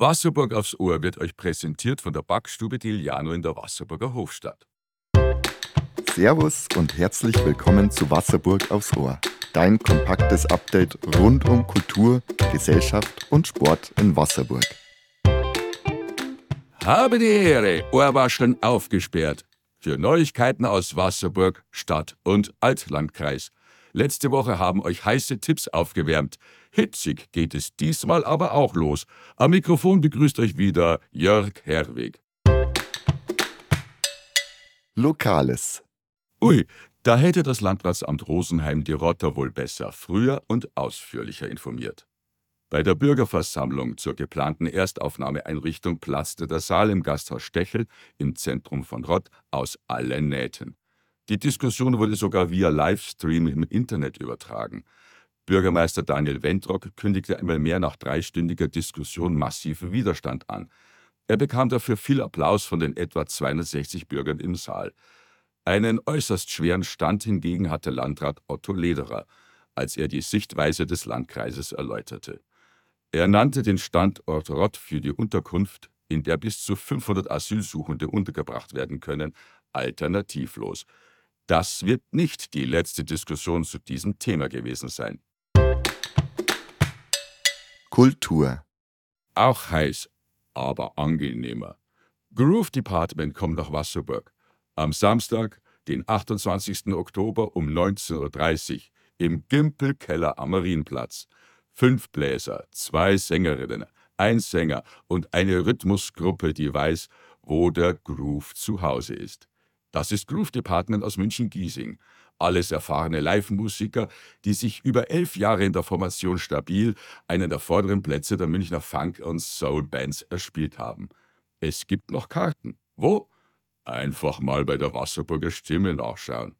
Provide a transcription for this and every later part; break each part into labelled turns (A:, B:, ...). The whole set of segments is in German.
A: Wasserburg aufs Ohr wird euch präsentiert von der Backstube Diliano in der Wasserburger Hofstadt.
B: Servus und herzlich willkommen zu Wasserburg aufs Ohr. Dein kompaktes Update rund um Kultur, Gesellschaft und Sport in Wasserburg.
A: Habe die Ehre, Ohrwascheln aufgesperrt. Für Neuigkeiten aus Wasserburg, Stadt und Altlandkreis. Letzte Woche haben euch heiße Tipps aufgewärmt. Hitzig geht es diesmal aber auch los. Am Mikrofon begrüßt euch wieder Jörg Herweg.
B: Lokales.
A: Ui, da hätte das Landratsamt Rosenheim die Rotter wohl besser, früher und ausführlicher informiert. Bei der Bürgerversammlung zur geplanten Erstaufnahmeeinrichtung platzte der Saal im Gasthaus Stechel im Zentrum von Rott aus allen Nähten. Die Diskussion wurde sogar via Livestream im Internet übertragen. Bürgermeister Daniel Wentrock kündigte einmal mehr nach dreistündiger Diskussion massiven Widerstand an. Er bekam dafür viel Applaus von den etwa 260 Bürgern im Saal. Einen äußerst schweren Stand hingegen hatte Landrat Otto Lederer, als er die Sichtweise des Landkreises erläuterte. Er nannte den Standort Rott für die Unterkunft, in der bis zu 500 Asylsuchende untergebracht werden können, alternativlos. Das wird nicht die letzte Diskussion zu diesem Thema gewesen sein.
B: Kultur.
A: Auch heiß, aber angenehmer. Groove Department kommt nach Wasserburg. Am Samstag, den 28. Oktober um 19.30 Uhr im Gimpelkeller am Marienplatz. Fünf Bläser, zwei Sängerinnen, ein Sänger und eine Rhythmusgruppe, die weiß, wo der Groove zu Hause ist. Das ist Groove Department aus München-Giesing. Alles erfahrene Live-Musiker, die sich über elf Jahre in der Formation stabil einen der vorderen Plätze der Münchner Funk- und Soul-Bands erspielt haben. Es gibt noch Karten. Wo? Einfach mal bei der Wasserburger Stimme nachschauen.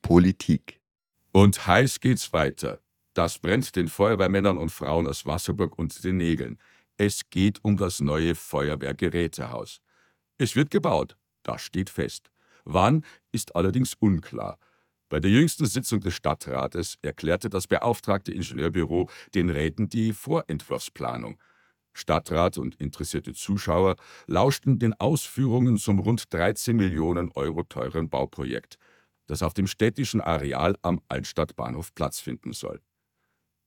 B: Politik.
A: Und heiß geht's weiter. Das brennt den Feuerwehrmännern und Frauen aus Wasserburg unter den Nägeln. Es geht um das neue Feuerwehrgerätehaus. Es wird gebaut, das steht fest. Wann, ist allerdings unklar. Bei der jüngsten Sitzung des Stadtrates erklärte das beauftragte Ingenieurbüro den Räten die Vorentwurfsplanung. Stadtrat und interessierte Zuschauer lauschten den Ausführungen zum rund 13 Millionen Euro teuren Bauprojekt, das auf dem städtischen Areal am Altstadtbahnhof Platz finden soll.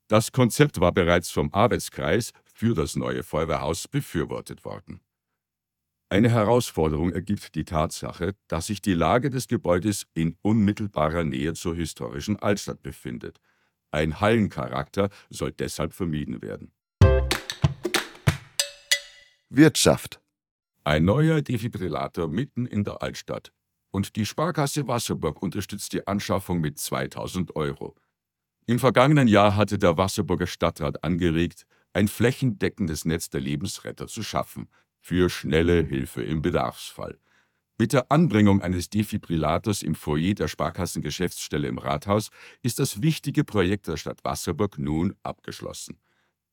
A: Das Konzept war bereits vom Arbeitskreis für das neue Feuerwehrhaus befürwortet worden. Eine Herausforderung ergibt die Tatsache, dass sich die Lage des Gebäudes in unmittelbarer Nähe zur historischen Altstadt befindet. Ein Hallencharakter soll deshalb vermieden werden.
B: Wirtschaft.
A: Ein neuer Defibrillator mitten in der Altstadt. Und die Sparkasse Wasserburg unterstützt die Anschaffung mit 2000 Euro. Im vergangenen Jahr hatte der Wasserburger Stadtrat angeregt, ein flächendeckendes Netz der Lebensretter zu schaffen – für schnelle Hilfe im Bedarfsfall. Mit der Anbringung eines Defibrillators im Foyer der Sparkassengeschäftsstelle im Rathaus ist das wichtige Projekt der Stadt Wasserburg nun abgeschlossen.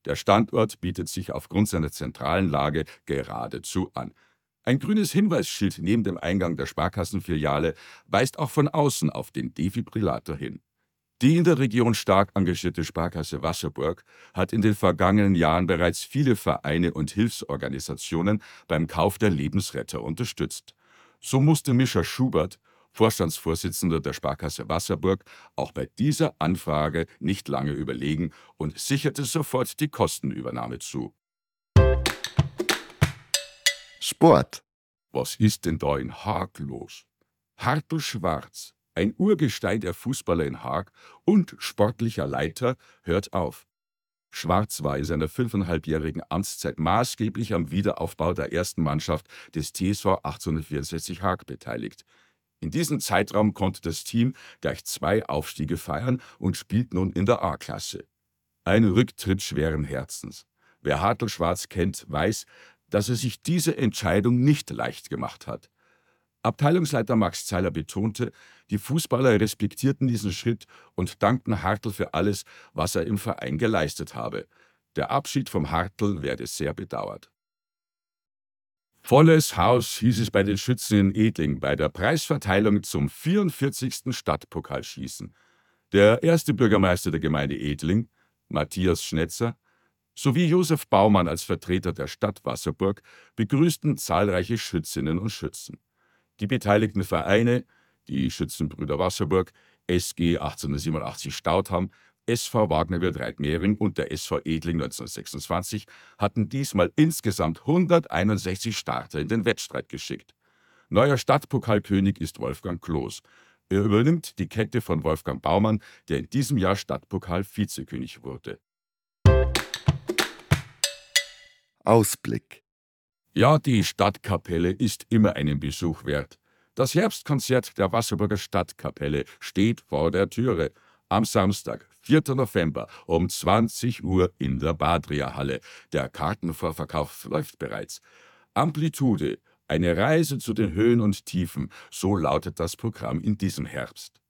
A: Der Standort bietet sich aufgrund seiner zentralen Lage geradezu an. Ein grünes Hinweisschild neben dem Eingang der Sparkassenfiliale weist auch von außen auf den Defibrillator hin. Die in der Region stark engagierte Sparkasse Wasserburg hat in den vergangenen Jahren bereits viele Vereine und Hilfsorganisationen beim Kauf der Lebensretter unterstützt. So musste Mischa Schubert, Vorstandsvorsitzender der Sparkasse Wasserburg, auch bei dieser Anfrage nicht lange überlegen und sicherte sofort die Kostenübernahme zu.
B: Sport.
A: Was ist denn da in Haag los? Hartl Schwarz, ein Urgestein der Fußballer in Haag und sportlicher Leiter, hört auf. Schwarz war in seiner fünfeinhalbjährigen Amtszeit maßgeblich am Wiederaufbau der ersten Mannschaft des TSV 1864 Haag beteiligt. In diesem Zeitraum konnte das Team gleich zwei Aufstiege feiern und spielt nun in der A-Klasse. Ein Rücktritt schweren Herzens. Wer Hartl Schwarz kennt, weiß, dass er sich diese Entscheidung nicht leicht gemacht hat. Abteilungsleiter Max Zeiler betonte, die Fußballer respektierten diesen Schritt und dankten Hartl für alles, was er im Verein geleistet habe. Der Abschied vom Hartl werde sehr bedauert. Volles Haus hieß es bei den Schützen in Edling bei der Preisverteilung zum 44. Stadtpokalschießen. Der erste Bürgermeister der Gemeinde Edling, Matthias Schnetzer, sowie Josef Baumann als Vertreter der Stadt Wasserburg begrüßten zahlreiche Schützinnen und Schützen. Die beteiligten Vereine, die Schützenbrüder Wasserburg, SG 1887 Stautham, SV Wagnerwirt Reitmehring und der SV Edling 1926 hatten diesmal insgesamt 161 Starter in den Wettstreit geschickt. Neuer Stadtpokalkönig ist Wolfgang Kloß. Er übernimmt die Kette von Wolfgang Baumann, der in diesem Jahr Stadtpokal-Vizekönig wurde.
B: Ausblick.
A: Ja, die Stadtkapelle ist immer einen Besuch wert. Das Herbstkonzert der Wasserburger Stadtkapelle steht vor der Türe. Am Samstag, 4. November um 20 Uhr in der Badria-Halle. Der Kartenvorverkauf läuft bereits. Amplitude, eine Reise zu den Höhen und Tiefen, so lautet das Programm in diesem Herbst.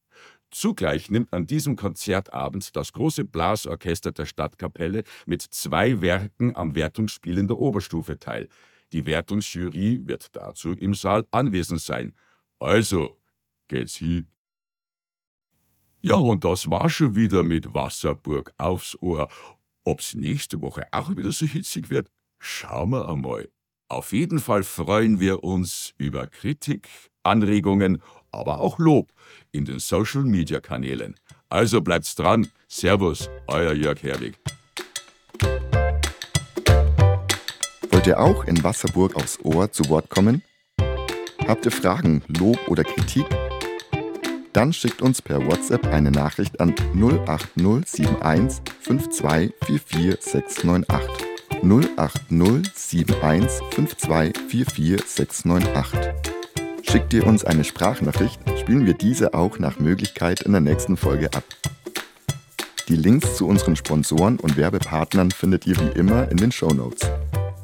A: Zugleich nimmt an diesem Konzertabend das große Blasorchester der Stadtkapelle mit zwei Werken am Wertungsspiel in der Oberstufe teil. Die Wertungsjury wird dazu im Saal anwesend sein. Also, geht's hin. Ja, und das war schon wieder mit Wasserburg aufs Ohr. Ob's nächste Woche auch wieder so hitzig wird, schauen wir einmal. Auf jeden Fall freuen wir uns über Kritik, Anregungen, aber auch Lob in den Social Media Kanälen. Also bleibt's dran. Servus, euer Jörg Herwig.
B: Wollt ihr auch in Wasserburg aufs Ohr zu Wort kommen? Habt ihr Fragen, Lob oder Kritik? Dann schickt uns per WhatsApp eine Nachricht an 08071 5244698. 08071 5244698. Schickt ihr uns eine Sprachnachricht, spielen wir diese auch nach Möglichkeit in der nächsten Folge ab. Die Links zu unseren Sponsoren und Werbepartnern findet ihr wie immer in den Show Notes.